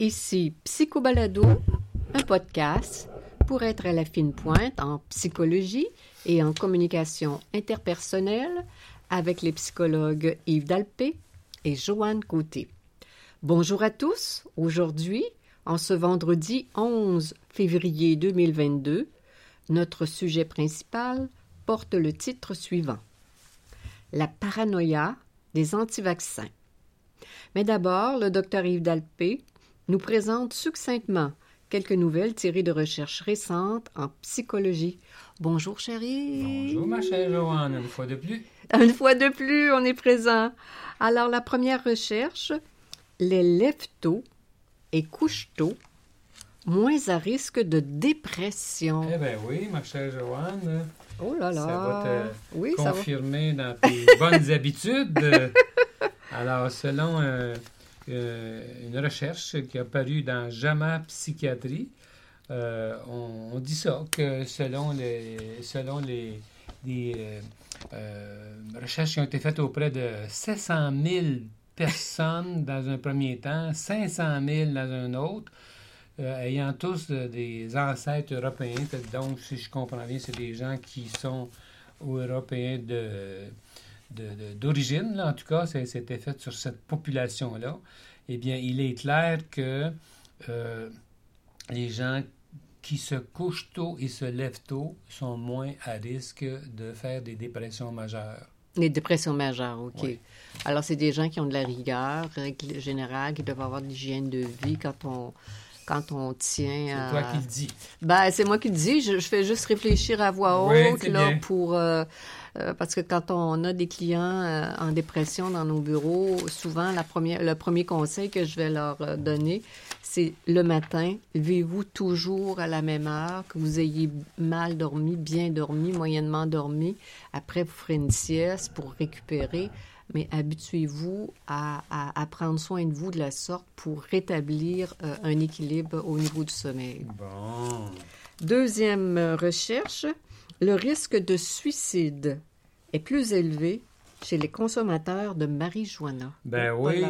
Ici Psychobalado, un podcast pour être à la fine pointe en psychologie et en communication interpersonnelle avec les psychologues Yves Dalpé et Joanne Côté. Bonjour à tous. Aujourd'hui, en ce vendredi 11 février 2022, notre sujet principal porte le titre suivant La paranoïa des antivaccins. Mais d'abord, le docteur Yves Dalpé nous présente succinctement quelques nouvelles tirées de recherches récentes en psychologie. Bonjour chérie. Bonjour ma chère Joanne, une fois de plus. Une fois de plus, on est présent. Alors la première recherche, les lève-tôt et couche-tôt moins à risque de dépression. Eh bien oui, ma chère Joanne. Oh là là. Ça va te oui, confirmer dans tes bonnes habitudes. Alors, selon euh, euh, une recherche qui a paru dans JAMA Psychiatrie. Euh, on, dit ça, que selon les, selon les, euh, recherches qui ont été faites auprès de 700 000 personnes dans un premier temps, 500 000 dans un autre, ayant tous des ancêtres européens. Donc, si je comprends bien, c'est des gens qui sont européens d'origine, en tout cas, c'était fait sur cette population-là, eh bien, il est clair que euh, les gens qui se couchent tôt et se lèvent tôt sont moins à risque de faire des dépressions majeures. Les dépressions majeures, OK. Alors, c'est des gens qui ont de la rigueur, règle générale, qui doivent avoir de l'hygiène de vie quand on, quand on tient. C'est toi qui le dis. Ben, c'est moi qui le dis. Je, fais juste réfléchir à voix haute là, pour. Euh, euh, parce que quand on a des clients euh, en dépression dans nos bureaux, souvent la première, le premier conseil que je vais leur euh, donner, c'est le matin, levez-vous toujours à la même heure, que vous ayez mal dormi, bien dormi, moyennement dormi. Après, vous ferez une sieste pour récupérer mais habituez-vous à, à, prendre soin de vous de la sorte pour rétablir un équilibre au niveau du sommeil. Bon. Deuxième recherche, le risque de suicide est plus élevé chez les consommateurs de marijuana. Ben oh, oui,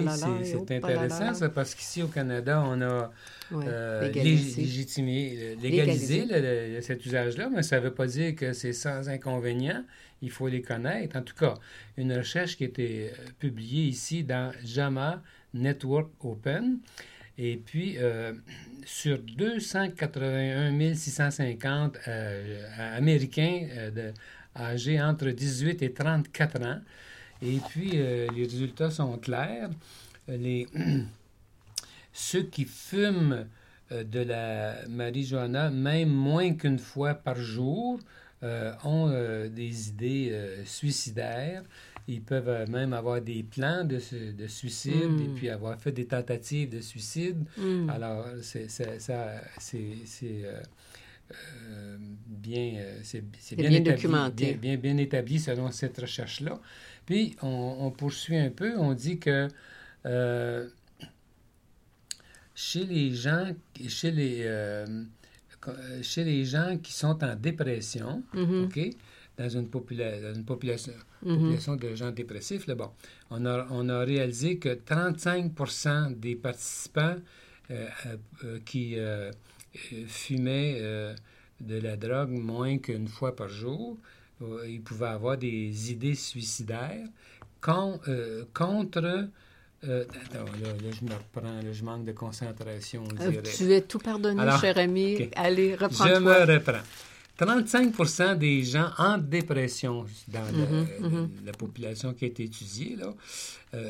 c'est intéressant ça, parce qu'ici au Canada, on a euh, légalisé, légalisé, cet usage-là, mais ça ne veut pas dire que c'est sans inconvénient. Il faut les connaître. En tout cas, une recherche qui a été euh, publiée ici dans JAMA Network Open. Et puis, euh, sur 281 650 Américains de âgés entre 18 et 34 ans. Et puis, euh, les résultats sont clairs. Euh, les, ceux qui fument euh, de la marijuana, même moins qu'une fois par jour, ont des idées suicidaires. Ils peuvent même avoir des plans de, de suicide et hmm. puis avoir fait des tentatives de suicide. Hmm. Alors, c'est euh, bien, euh, c'est, bien, établi, documenté. Bien, bien, établi selon cette recherche-là. Puis, on, poursuit un peu, on dit que euh, chez les gens, chez les, chez les gens qui sont en dépression, mm-hmm. OK, dans une, une population, mm-hmm. population de gens dépressifs, là, bon, on a, on a réalisé que 35% des participants qui euh, fumait euh, de la drogue moins qu'une fois par jour, euh, il pouvait avoir des idées suicidaires contre... attends, là, je me reprends, je manque de concentration. tu es tout pardonné, cher ami? Allez, reprends-toi. Je me reprends. 35% des gens en dépression dans mm-hmm, mm-hmm. la population qui a été étudiée, là,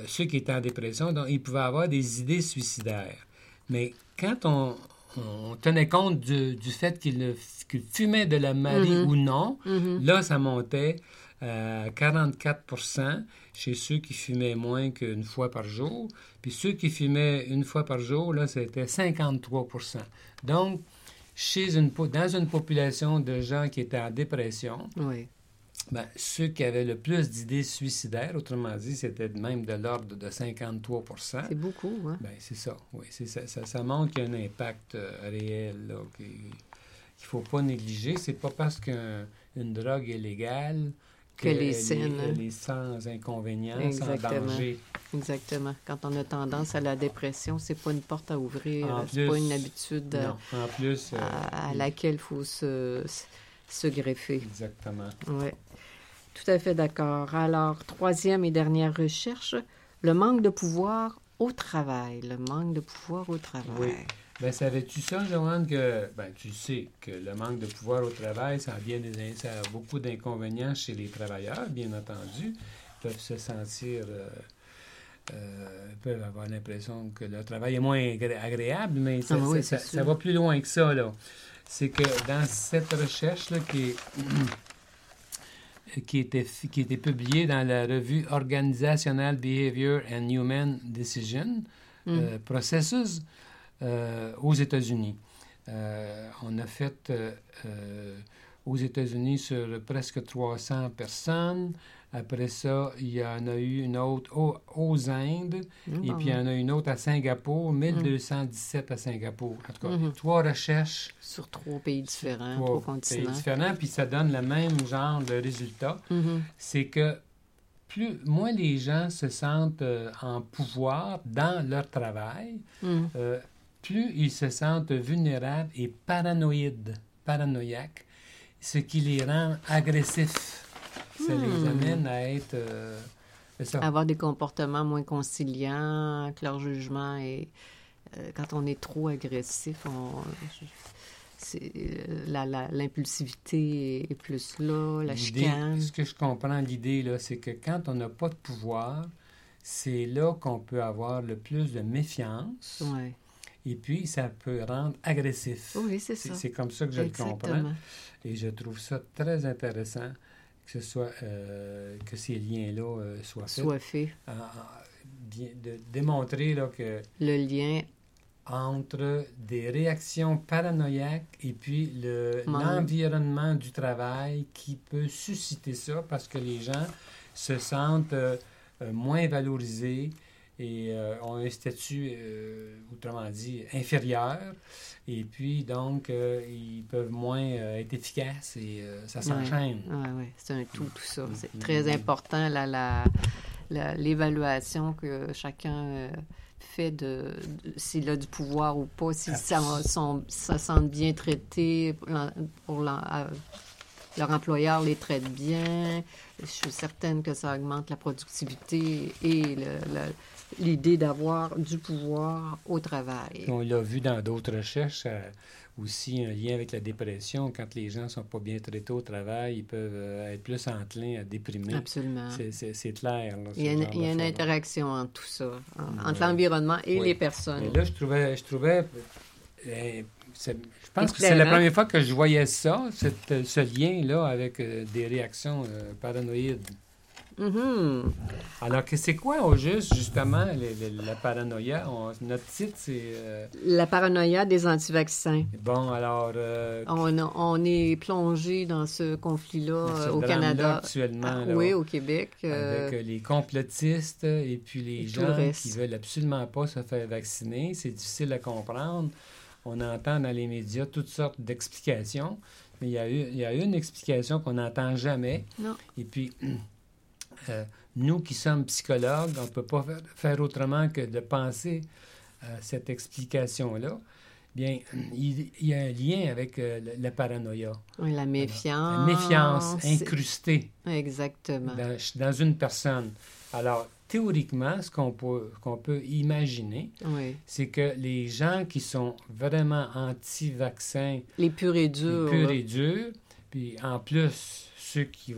ceux qui étaient en dépression, donc, ils pouvaient avoir des idées suicidaires. Mais quand on, on tenait compte du, fait qu'il fumait de la marie mhm. ou non, mhm. là, ça montait à 44% chez ceux qui fumaient moins qu'une fois par jour. Puis ceux qui fumaient une fois par jour, là, c'était 53% Donc, chez une, dans une population de gens qui étaient en dépression, ben, ceux qui avaient le plus d'idées suicidaires, autrement dit, c'était même de l'ordre de 53% C'est beaucoup, hein? Ben, c'est ça, oui. Ça, ça, ça, montre qu'il y a un impact euh, réel qu'il ne faut pas négliger. C'est pas parce qu'une drogue est légale que les scènes. Elle est sans inconvénients, sans danger. Exactement. Quand on a tendance à la dépression, c'est pas une porte à ouvrir, c'est pas une habitude non, en plus, à, euh, laquelle il faut se, se greffer. Exactement. Oui. Tout à fait d'accord. Alors, troisième et dernière recherche, le manque de pouvoir au travail. Le manque de pouvoir au travail. Oui. Ben, savais-tu ça, Joanne, que ben, tu sais que le manque de pouvoir au travail, ça a, bien des, ça a beaucoup d'inconvénients chez les travailleurs, bien entendu. Ils peuvent se sentir, euh, euh, peuvent avoir l'impression que le travail est moins agréable, mais ça, ah ça, ça, va plus loin que ça. Là. C'est que dans cette recherche-là qui est qui était, qui était publié dans la revue Organizational Behavior and Human Decision mm. euh, Processes euh, aux États-Unis. Euh, on a fait aux États-Unis sur presque 300 personnes. Après ça, il y en a eu une autre aux, Indes, et puis il y en a une autre à Singapour, 1217 à Singapour. En tout cas, mm-hmm. trois recherches. Sur trois pays différents, trois, continents. pays différents, puis ça donne le même genre de résultat. Mm-hmm. C'est que plus, moins les gens se sentent euh, en pouvoir dans leur travail, mm. euh, plus ils se sentent vulnérables et paranoïdes, paranoïaques, ce qui les rend agressifs ça les hmm. amène à être. Euh, Avoir des comportements moins conciliants, que leur jugement est. Euh, quand on est trop agressif, on, euh, l'impulsivité est plus là, la chicane. Ce que je comprends, l'idée, là, c'est que quand on n'a pas de pouvoir, c'est là qu'on peut avoir le plus de méfiance. Ouais. Et puis, ça peut rendre agressif. Oui, c'est ça. C'est comme ça que je le comprends. Et je trouve ça très intéressant que ce soit euh, que ces liens-là euh, soient faits. Soient faits. de démontrer là, que le lien entre des réactions paranoïaques et puis l'environnement du travail qui peut susciter ça parce que les gens se sentent euh, moins valorisés et ont un statut, autrement dit, inférieur. Et puis, donc, euh, ils peuvent moins euh, être efficaces et euh, ça s'enchaîne. Oui, ouais, c'est un tout, tout ça. C'est mm-hmm. très important, l'évaluation que chacun fait de, s'il a du pouvoir ou pas, s'ils se sentent bien traités pour, leur employeur les traite bien. Je suis certaine que ça augmente la productivité et le l'idée d'avoir du pouvoir au travail. On l'a vu dans d'autres recherches, euh, aussi un lien avec la dépression. Quand les gens ne sont pas bien traités au travail, ils peuvent euh, être plus enclins à déprimer. Absolument. C'est clair. il y a, une, interaction entre tout ça, entre l'environnement et les personnes. Et là, je trouvais... Je trouvais euh, je pense que c'est la première fois que je voyais ça, ce lien-là avec des réactions paranoïdes. Mm-hmm. Alors, c'est quoi au juste, justement, la paranoïa? notre titre, c'est... Euh, la paranoïa des anti-vaccins. Bon, alors... Euh, on, on, est plongé dans ce conflit-là euh, au Canada. actuellement. Ah, oui, au Québec. Avec les complotistes et puis les gens qui veulent absolument pas se faire vacciner. C'est difficile à comprendre. On entend dans les médias toutes sortes d'explications, mais il y, a il y a une explication qu'on n'entend jamais. Non. Et puis... Euh, nous qui sommes psychologues, on ne peut pas faire autrement que de penser à cette explication-là. Bien, il, y a un lien avec euh, la, paranoïa. la méfiance. la méfiance incrustée. Exactement. Dans, une personne. Alors, théoriquement, ce qu'on peut, qu'on peut imaginer, c'est que les gens qui sont vraiment anti-vaccins... Les purs et durs. Les purs et durs, puis en plus, ceux qui,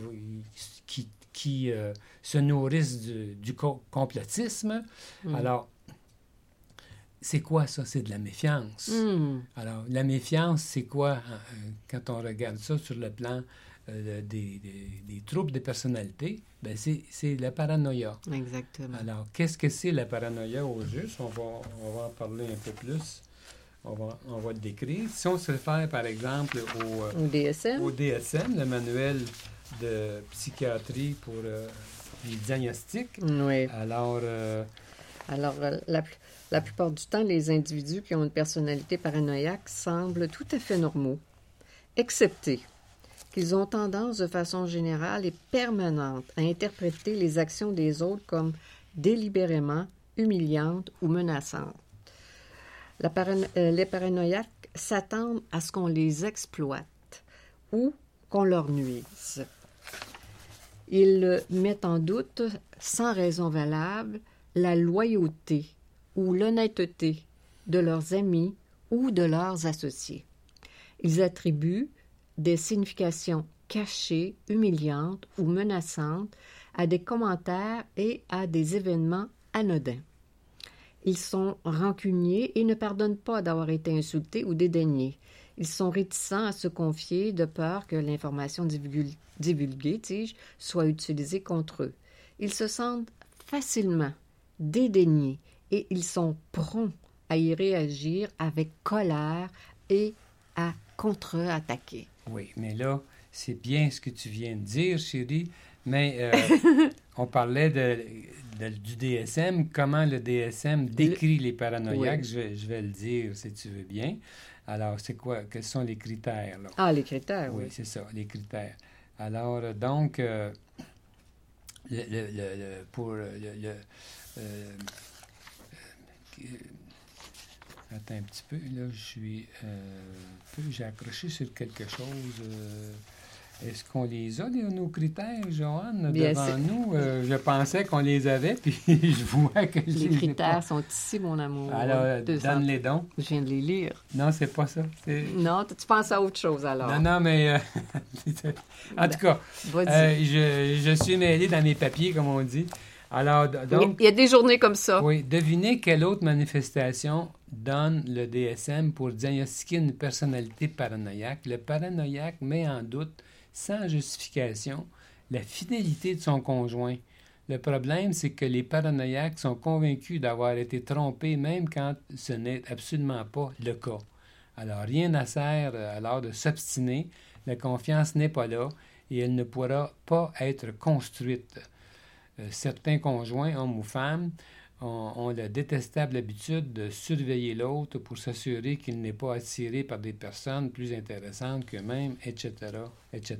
qui qui euh, se nourrissent du, complotisme. Hmm. Alors, c'est quoi ça? C'est de la méfiance. Hmm. Alors, la méfiance, c'est quoi euh, quand on regarde ça sur le plan euh, des, des, troubles de personnalité? Ben c'est la paranoïa. Exactement. Alors, qu'est-ce que c'est la paranoïa au juste? On va, on va en parler un peu plus. On va, on va le décrire. Si on se réfère, par exemple, au, au DSM, au DSM le manuel de psychiatrie pour les diagnostics. Oui. Alors. Alors, la, la plupart du temps, les individus qui ont une personnalité paranoïaque semblent tout à fait normaux, excepté qu'ils ont tendance de façon générale et permanente à interpréter les actions des autres comme délibérément humiliantes ou menaçantes. Euh, les paranoïaques s'attendent à ce qu'on les exploite ou qu'on leur nuise. Ils mettent en doute, sans raison valable, la loyauté ou l'honnêteté de leurs amis ou de leurs associés. Ils attribuent des significations cachées, humiliantes ou menaçantes à des commentaires et à des événements anodins. Ils sont rancuniers et ne pardonnent pas d'avoir été insultés ou dédaignés. Ils sont réticents à se confier de peur que l'information divulguée soit utilisée contre eux. Ils se sentent facilement dédaignés et ils sont prompts à y réagir avec colère et à contre-attaquer. Oui, mais là, c'est bien ce que tu viens de dire, chérie, mais euh, on parlait de, du DSM, comment le DSM décrit les paranoïaques, je, vais, le dire si tu veux bien. Alors, c'est quoi, quels sont les critères? Là? Ah, les critères, oui. Oui, c'est ça, les critères. Alors, donc, euh, le, le, pour le, euh, attends un petit peu, là, je suis. Euh, j'ai accroché sur quelque chose. Euh, est-ce qu'on les a, nos critères, Joanne, devant nous? Euh, je pensais qu'on les avait, puis je vois que les critères sont ici, mon amour. Alors, donne-les donc. Je viens de les lire. Non, c'est pas ça. Non, tu penses à autre chose, alors. Non, non, mais... en tout cas, je, je suis mêlé dans mes papiers, comme on dit. Alors, donc... Il y a des journées comme ça. Oui. Devinez quelle autre manifestation donne le DSM pour diagnostiquer une personnalité paranoïaque. Le paranoïaque met en doute, sans justification, la fidélité de son conjoint. Le problème, c'est que les paranoïaques sont convaincus d'avoir été trompés même quand ce n'est absolument pas le cas. Alors, rien n'a sert euh, alors de s'obstiner. La confiance n'est pas là et elle ne pourra pas être construite. Euh, certains conjoints, hommes ou femmes, ont, la détestable habitude de surveiller l'autre pour s'assurer qu'il n'est pas attiré par des personnes plus intéressantes qu'eux-mêmes, etc., etc.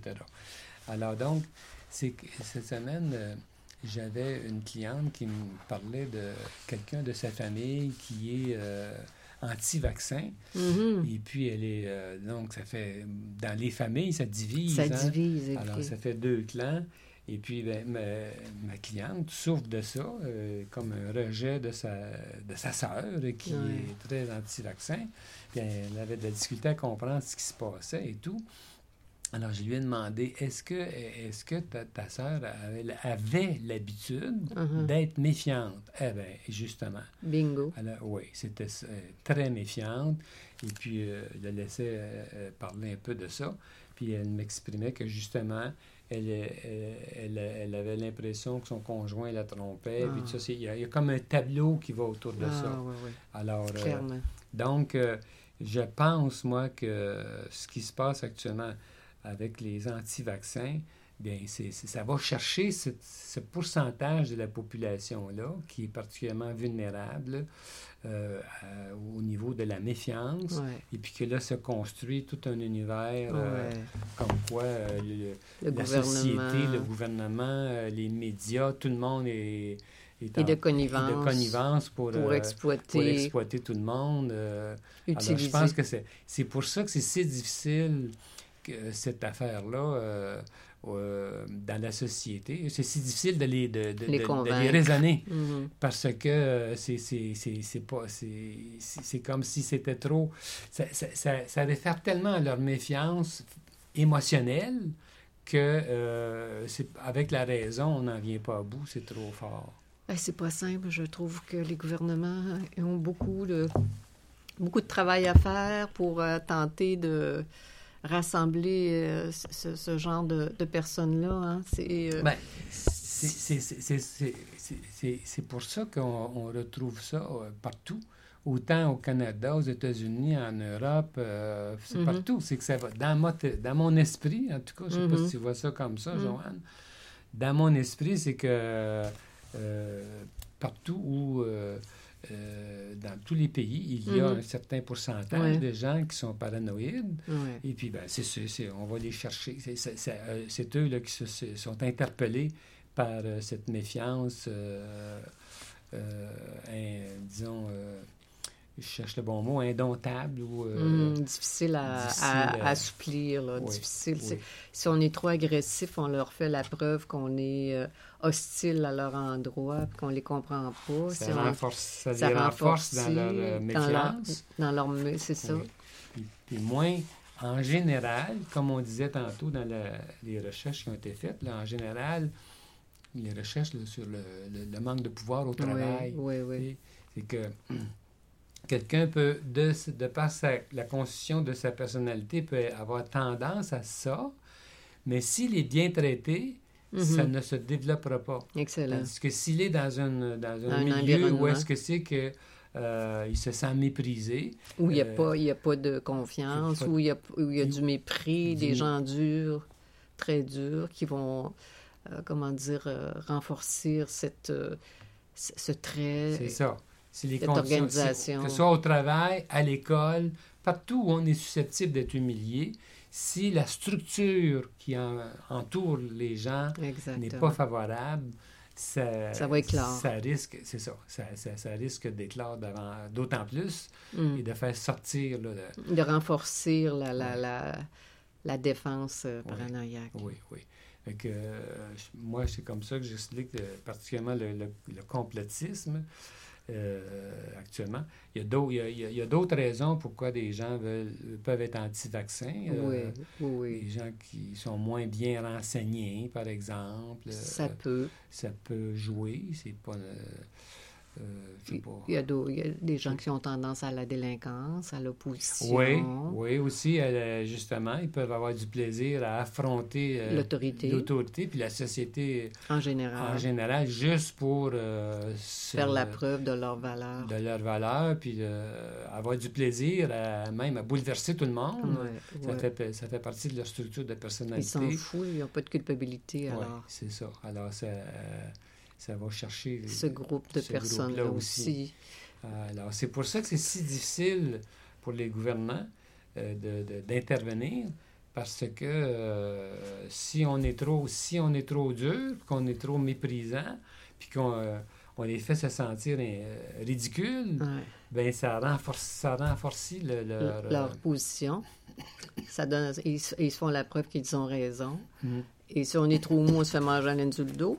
Alors donc, cette semaine, euh, j'avais une cliente qui me parlait de quelqu'un de sa famille qui est euh, anti-vaccin. Mm-hmm. Et puis, elle est. donc, ça fait. Dans les familles, ça divise. Ça hein. divise. Alors, ça fait deux clans. Et puis, ben, ma, cliente souffre de ça, euh, comme un rejet de sa, de sa sœur, qui est très anti-vaccin. Puis elle avait de la difficulté à comprendre ce qui se passait et tout. Alors, je lui ai demandé, est-ce que, est que ta, ta sœur avait, l'habitude uh-huh. d'être méfiante? Eh bien, justement. Bingo. oui, c'était euh, très méfiante. Et puis, euh, je la laissais parler un peu de ça. Puis, elle m'exprimait que, justement, elle, elle, avait l'impression que son conjoint la trompait. Ah. il, y a, comme un tableau qui va autour de ah, ça. Alors, euh, donc, euh, je pense, moi, que ce qui se passe actuellement avec les anti-vaccins, bien, c'est, ça va chercher ce, pourcentage de la population-là qui est particulièrement vulnérable euh, au niveau de la méfiance, et puis que là se construit tout un univers euh, comme quoi euh, la société, le gouvernement, les médias, tout le monde est, est et de connivence, de connivence pour, pour, exploiter, pour exploiter tout le monde. alors, je pense que c'est pour ça que c'est si difficile cette affaire-là euh, dans la société. C'est si difficile de les, de, de, les, raisonner mm-hmm. parce que euh, c'est pas c'est comme si c'était trop ça, ça, ça, réfère tellement à leur méfiance émotionnelle que euh, avec la raison on n'en vient pas à bout c'est trop fort ben, c'est pas simple je trouve que les gouvernements ont beaucoup de beaucoup de travail à faire pour tenter de rassembler euh, ce, genre de, personnes-là. Hein? C'est euh, ben, c'est pour ça qu'on retrouve ça euh, partout autant au Canada, aux États-Unis, en Europe, euh, c'est mm-hmm. partout. C'est que ça va. Dans, dans mon esprit, en tout cas, je ne sais pas si mm-hmm. tu vois ça comme ça, mm. Joanne. Dans mon esprit, c'est que partout où. Euh, dans tous les pays, il y a mm-hmm. un certain pourcentage de gens qui sont paranoïdes. Et puis, ben, c'est, on va les chercher. C'est, eux là, qui se, sont interpellés par cette méfiance, disons, je cherche le bon mot, indomptable ou... Euh, hmm, difficile à, assouplir, là, difficile. Si on est trop agressif, on leur fait la preuve qu'on est euh, hostile à leur endroit, qu'on les comprend pas. Ça, renforce, ça, les renforce dans leur euh, méfiance. Dans leur, c'est ça. Puis, moins, en général, comme on disait tantôt dans les recherches qui ont été faites, là, en général, les recherches sur le, le, manque de pouvoir au travail, oui, oui, c'est que quelqu'un peut, de, de par la constitution de sa personnalité, peut avoir tendance à ça, mais s'il est bien traité, ça mhm. ne se développera pas. Excellent. Parce que s'il est dans, une, dans un, milieu où est-ce que c'est que euh, il se sent méprisé. Où il n'y a, euh, a, pas de confiance, où il y a, où il y a du mépris, des gens durs, très durs, qui vont, euh, comment dire, renforcer cette, ce trait. C'est ça. C'est les conditions. Que ce soit au travail, à l'école, partout où on est susceptible d'être humilié, si la structure qui entoure les gens n'est pas favorable, ça, ça, va éclore. ça risque, c'est ça, ça, ça, risque d'éclore d'autant plus mm. et de faire sortir. Là, de renforcer la, la, la, la, défense euh, paranoïaque. Oui, oui. que, euh, moi, c'est comme ça que j'explique euh, particulièrement le, le, le complotisme. Euh, actuellement. Il y a d'autres raisons pourquoi des gens veulent, peuvent être anti-vaccins. Euh, oui, oui, Des gens qui sont moins bien renseignés, par exemple. Ça peut. Ça peut jouer. C'est pas. Euh, il, y a des gens qui ont tendance à la délinquance, à l'opposition. Oui, oui, aussi, euh, justement, ils peuvent avoir du plaisir à affronter euh, l'autorité. l'autorité, puis la société en général. En général, juste pour faire la preuve de leur valeur. De leur valeur, puis avoir du plaisir à, même à bouleverser tout le monde. ça, Fait, ça fait partie de leur structure de personnalité. Ils s'en foutent, ils n'ont pas de culpabilité. Alors. c'est ça. Alors, ça ça va chercher ce groupe de personnes-là aussi. Alors, c'est pour ça que c'est si difficile pour les gouvernants euh, d'intervenir, parce que euh, si on est trop si on est trop dur, qu'on est trop méprisant, puis qu'on euh, on les fait se sentir ridicules, ben ça renforce ça renforce leur position. Ça donne, ils, ils, font la preuve qu'ils ont raison. Mm. Et si on est trop mou, on se fait manger un. Mm.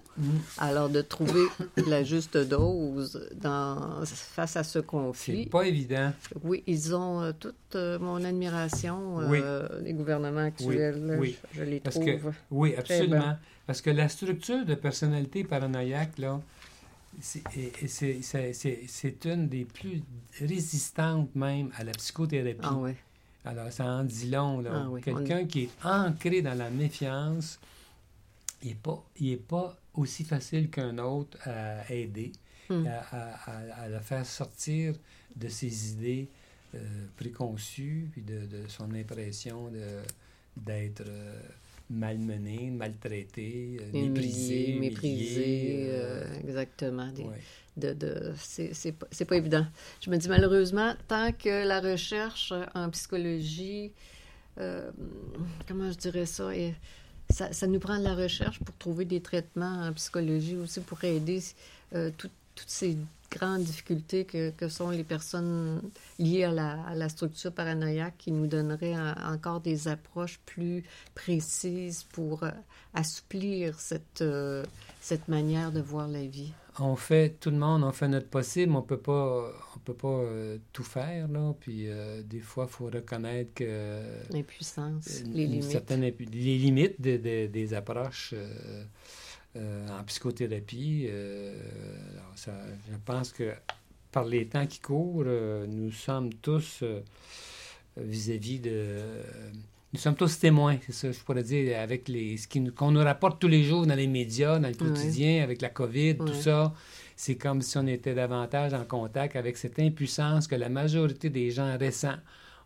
Alors, de trouver la juste dose dans, face à ce conflit. C'est pas évident. Oui, ils ont euh, toute euh, mon admiration, euh, les gouvernements actuels. Oui, Je, les trouve. oui, absolument. Parce que la structure de personnalité paranoïaque, là, c'est une des plus résistantes même à la psychothérapie. Ah oui. Alors, ça en dit long. Ah Quelqu'un qui est ancré dans la méfiance, il n'est pas, est pas aussi facile qu'un autre à aider, hmm. à, le faire sortir de ses idées euh, préconçues, puis de, son impression d'être euh, malmené, maltraité, euh, méprisé. Méprisé, exactement. De, de, c'est pas, pas évident. Je me dis malheureusement, tant que la recherche en psychologie, comment je dirais ça, est ça, nous prend de la recherche pour trouver des traitements en psychologie aussi pour aider euh, toutes ces grandes difficultés que, sont les personnes liées à la, structure paranoïaque qui nous donneraient encore des approches plus précises pour euh, assouplir cette, euh, cette manière de voir la vie. On fait, tout le monde, on fait notre possible, on peut pas, peut pas euh, tout faire, là. Puis euh, des fois, il faut reconnaître que... L'impuissance, les limites. Certaines, les limites des approches euh, en psychothérapie. Alors ça, je pense que par les temps qui courent, nous sommes tous vis-à-vis de nous sommes tous témoins, c'est ça, je pourrais dire, avec les, ce qu'on nous rapporte tous les jours dans les médias, dans le quotidien, avec la COVID, tout ça. C'est comme si on était davantage en contact avec cette impuissance que la majorité des gens récents,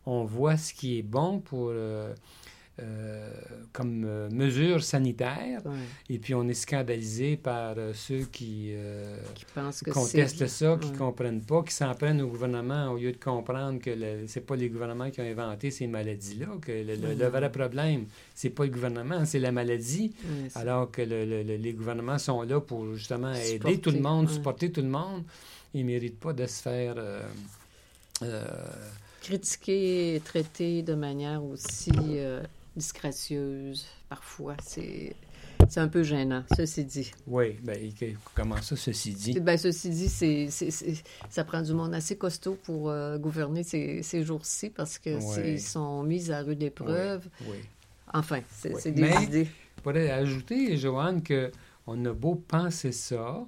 on voit ce qui est bon pour euh, euh, comme euh, mesure sanitaire. Et puis on est scandalisé par euh, ceux qui, contestent ça, qui ne comprennent pas, qui s'en prennent au gouvernement au lieu de comprendre que ce n'est pas les gouvernements qui ont inventé ces maladies-là, que le, vrai problème, c'est pas le gouvernement, c'est la maladie, alors que les gouvernements sont là pour justement aider tout le monde, supporter tout le monde. Ils ne méritent pas de se faire critiquer et traiter de manière aussi disgracieuse, parfois. C'est. C'est un peu gênant, ceci dit. Oui, bien, comment ça, ceci dit? Bien, ceci dit, c'est, ça prend du monde assez costaud pour euh, gouverner ces, ces jours-ci parce qu'ils sont mis à rude épreuve. Oui. Enfin, c'est, des idées. Je pourrais ajouter, Joanne, qu'on a beau penser ça,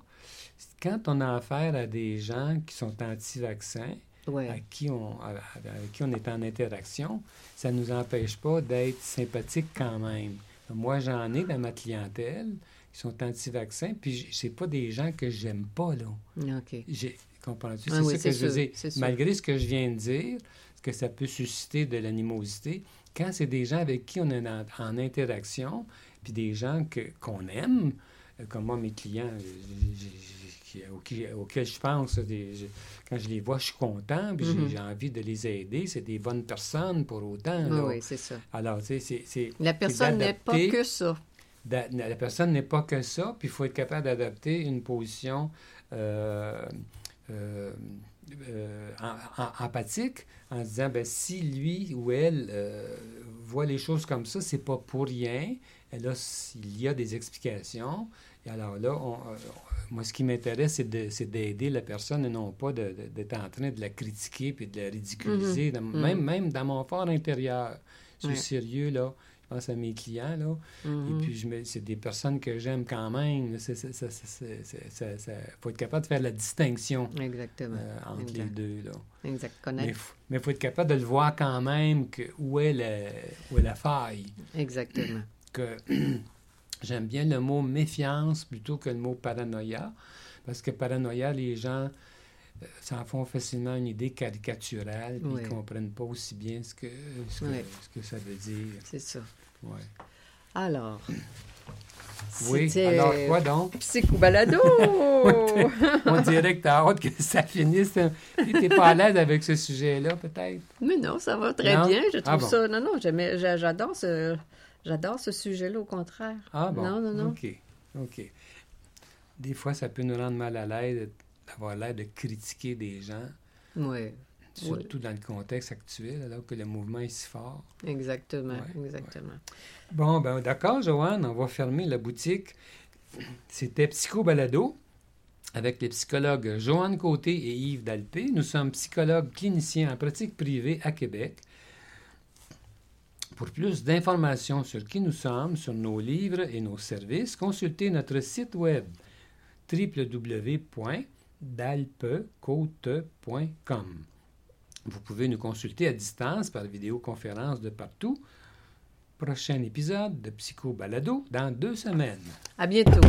quand on a affaire à des gens qui sont anti-vaccins, avec, qui on, avec qui on est en interaction, ça ne nous empêche pas d'être sympathique quand même. Moi, j'en ai dans ma clientèle qui sont anti-vaccins, puis c'est pas des gens que j'aime pas, là. OK. Comprends-tu? Ah c'est ça que je veux dire. Malgré ce que je viens de dire, que ça peut susciter de l'animosité, quand c'est des gens avec qui on est en, interaction, puis des gens que, qu'on aime, comme moi, mes clients, auxquels je pense, quand je les vois, je suis content, puis j'ai mm-hmm. envie de les aider. C'est des bonnes personnes pour autant. Oui, c'est ça. Alors, tu sais, c'est... La personne n'est pas que ça. La personne n'est pas que ça, puis il faut être capable d'adopter une position euh, euh, euh, empathique en se disant, ben, si lui ou elle voit les choses comme ça, c'est pas pour rien. Et là, il y a des explications. Et alors là, on, moi, ce qui m'intéresse, c'est d'aider la personne et non pas d'être en train de la critiquer puis de la ridiculiser. Mm-hmm. Mm-hmm. même, même dans mon fort intérieur. Je suis sérieux, là. Je pense à mes clients, là. Et mm-hmm. puis, c'est des personnes que j'aime quand même. Il faut être capable de faire la distinction Exactement. Euh, entre les deux, là. Exact. Mais il faut être capable de le voir quand même que, où, est la, où est la faille. Exactement. Que J'aime bien le mot méfiance plutôt que le mot paranoïa, parce que paranoïa, les gens s'en font facilement une idée caricaturale, puis ils ne comprennent pas aussi bien ce que, ce que, ça veut dire. C'est ça. Ouais. Alors. Oui, alors quoi donc? Psycho-balado! on dirait que tu as hâte que ça finisse. Tu n'es pas à l'aise avec ce sujet-là, peut-être? Mais non, ça va très bien. Je ah trouve ça. Non, non, j'adore ce. J'adore ce sujet-là, au contraire. Ah bon? Non, non, non. OK. OK. Des fois, ça peut nous rendre mal à l'aise d'avoir l'air de critiquer des gens. Oui. Surtout dans le contexte actuel, alors que le mouvement est si fort. Exactement, exactement. Bon, ben d'accord, Joanne, on va fermer la boutique. C'était Psycho Balado avec les psychologues Joanne Côté et Yves Dalpé. Nous sommes psychologues cliniciens en pratique privée à Québec. Pour plus d'informations sur qui nous sommes, sur nos livres et nos services, consultez notre site web www.dalpecote.com. Vous pouvez nous consulter à distance par vidéoconférence de partout. Prochain épisode de Psycho Balado dans deux semaines. À bientôt.